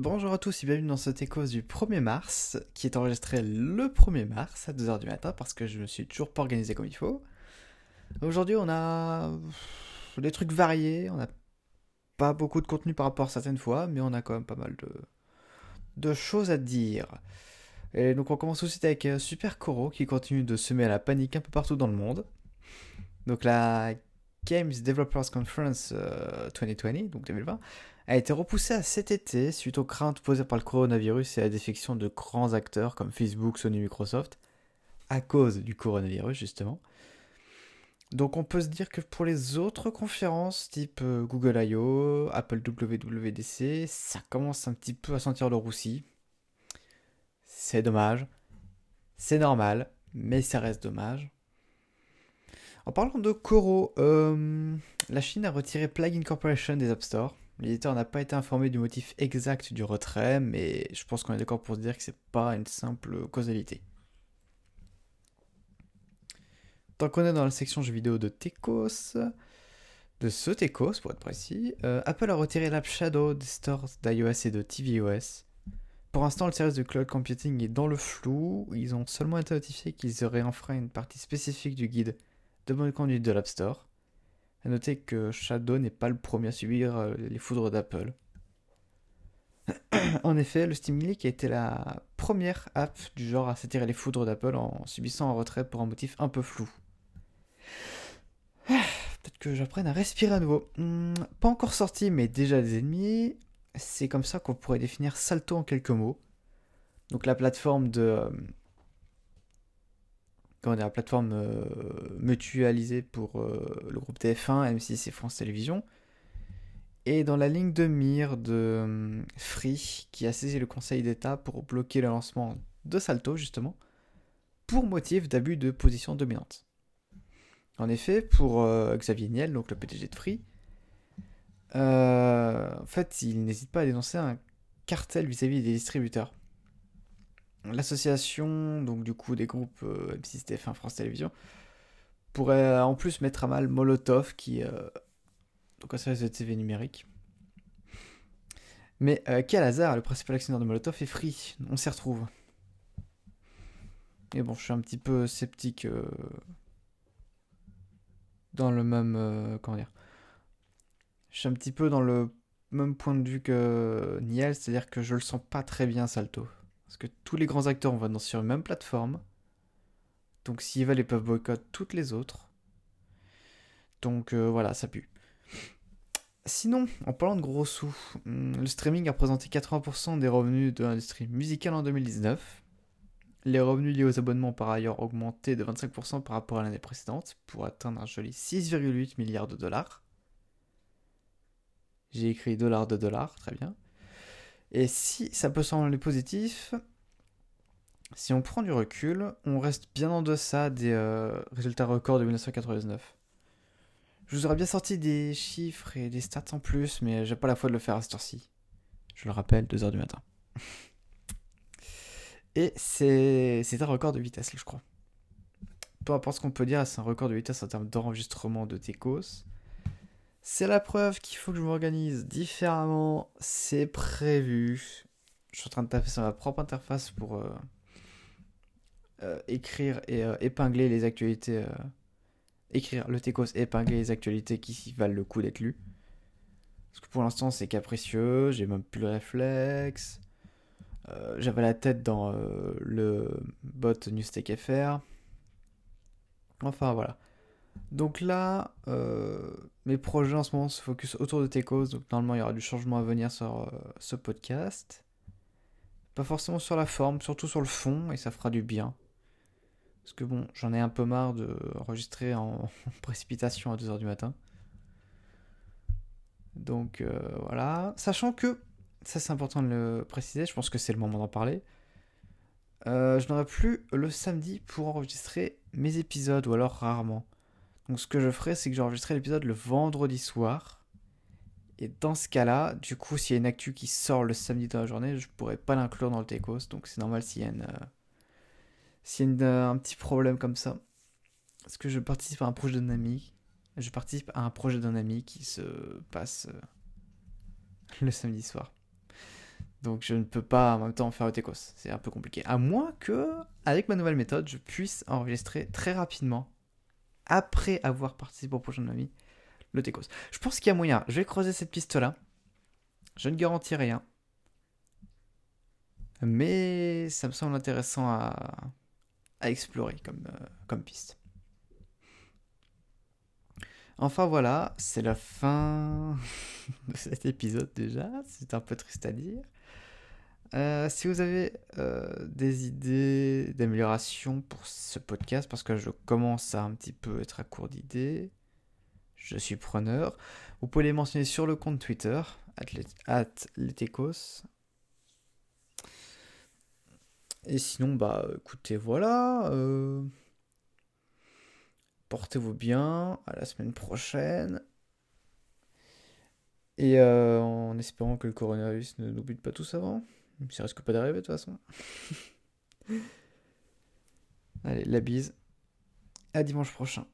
Bonjour à tous et bienvenue dans ce Techos du 1er mars, qui est enregistré le 1er mars à 2h du matin parce que je me suis toujours pas organisé comme il faut. Aujourd'hui on a des trucs variés, on n'a pas beaucoup de contenu par rapport à certaines fois, mais on a quand même pas mal de, de choses à dire. Et donc on commence tout de suite avec euh, Super Coro qui continue de semer à la panique un peu partout dans le monde. Donc la Games Developers Conference 2020, euh, donc 2020, a été repoussée à cet été suite aux craintes posées par le coronavirus et à la défection de grands acteurs comme Facebook, Sony, Microsoft, à cause du coronavirus justement. Donc on peut se dire que pour les autres conférences type euh, Google I.O., Apple WWDC, ça commence un petit peu à sentir le roussi. C'est dommage. C'est normal, mais ça reste dommage. En parlant de Coro, euh, la Chine a retiré Plugin Corporation des App Store. L'éditeur n'a pas été informé du motif exact du retrait, mais je pense qu'on est d'accord pour dire que c'est pas une simple causalité. Tant qu'on est dans la section jeux vidéo de Tecos, de ce Tecos pour être précis, euh, Apple a retiré l'app Shadow des stores d'iOS et de tvOS. Pour l'instant, le service de cloud computing est dans le flou. Ils ont seulement été notifiés qu'ils auraient enfreint une partie spécifique du guide de bonne conduite de l'App Store. A noter que Shadow n'est pas le premier à subir euh, les foudres d'Apple. en effet, le Steam Link a été la première app du genre à s'attirer les foudres d'Apple en subissant un retrait pour un motif un peu flou. Peut-être que j'apprenne à respirer à nouveau. Hmm, pas encore sorti, mais déjà des ennemis. C'est comme ça qu'on pourrait définir Salto en quelques mots. Donc la plateforme de, euh, comment dire, la plateforme euh, mutualisée pour euh, le groupe TF1, M6 et France Télévisions. Et dans la ligne de mire de euh, Free, qui a saisi le Conseil d'État pour bloquer le lancement de Salto, justement, pour motif d'abus de position dominante. En effet, pour Xavier Niel, donc le PDG de Free, en fait, il n'hésite pas à dénoncer un cartel vis à -vis des distributeurs l'association, donc du coup des groupes euh, M6, TF1, France Télévisions, pourrait en plus mettre à mal Molotov, qui euh, donc un service de TV numérique. Mais euh, quel hasard, le principal actionnaire de Molotov est Free, on s'y retrouve. Et bon, je suis un petit peu sceptique dans le même. comment dire Je suis un petit peu dans le même point de vue que Niel, c'est-à-dire que je le sens pas très bien Salto. Parce que tous les grands acteurs vont sur une même plateforme. Donc s'ils veulent, ils peuvent boycotter toutes les autres. Donc euh, voilà, ça pue. Sinon, en parlant de gros sous, hmm, le streaming a représenté 80% des revenus de l'industrie musicale en 2019. Les revenus liés aux abonnements ont par ailleurs augmenté de 25% par rapport à l'année précédente pour atteindre un joli 6,8 milliards de dollars. J'ai écrit dollars de dollars, très bien. Et si ça peut sembler positif, si on prend du recul, on reste bien en deçà des euh, résultats records de 1999. Je vous aurais bien sorti des chiffres et des stats en plus, mais j'ai pas la foi de le faire à cette heure-ci. Je le rappelle, 2h du matin. et c'est un record de vitesse, je crois. Peu importe ce qu'on peut dire, c'est un record de vitesse en termes d'enregistrement de Tecos. C'est la preuve qu'il faut que je m'organise différemment. C'est prévu. Je suis en train de taper sur ma propre interface pour euh, euh, écrire et euh, épingler les actualités. écrire le Tecos et épingler les actualités qui valent le coup d'être lues. Parce que pour l'instant, c'est capricieux. J'ai même plus le réflexe. J'avais la tête dans le bot NewsTechFR. Enfin voilà. Donc là, euh, mes projets en ce moment se focus autour de Tecos, donc normalement il y aura du changement à venir sur euh, ce podcast. Pas forcément sur la forme, surtout sur le fond, et ça fera du bien. Parce que bon, j'en ai un peu marre de enregistrer en, précipitation à 2h du matin. Donc euh, voilà. Sachant que, ça c'est important de le préciser, je pense que c'est le moment d'en parler. je n'aurai plus le samedi pour enregistrer mes épisodes, ou alors rarement. Donc ce que je ferai, c'est que j'enregistrerai l'épisode le vendredi soir. Et dans ce cas-là, du coup, s'il y a une actu qui sort le samedi dans la journée, je pourrais pas l'inclure dans le Tecos. Donc c'est normal s'il y a, une, euh, euh, un petit problème comme ça. Parce que je participe à un projet d'un ami. Je participe à un projet d'un ami qui se passe euh, le samedi soir. Donc je ne peux pas en même temps faire le Tecos. C'est un peu compliqué. À moins que, avec ma nouvelle méthode, je puisse enregistrer très rapidement, après avoir participé au prochain vie, le Tecos. Je pense qu'il y a moyen. Je vais creuser cette piste-là. Je ne garantis rien. Mais ça me semble intéressant à, explorer euh, comme piste. Enfin voilà, c'est la fin de cet épisode déjà. C'est un peu triste à dire. Euh, si vous avez euh, des idées d'amélioration pour ce podcast, parce que je commence à un petit peu être à court d'idées, je suis preneur. Vous pouvez les mentionner sur le compte Twitter, atletecos. Et sinon, bah écoutez, voilà. Euh, portez-vous bien. À la semaine prochaine. Et en espérant que le coronavirus ne nous bute pas tous avant. Ça risque pas d'arriver de toute façon. Allez, la bise. À dimanche prochain.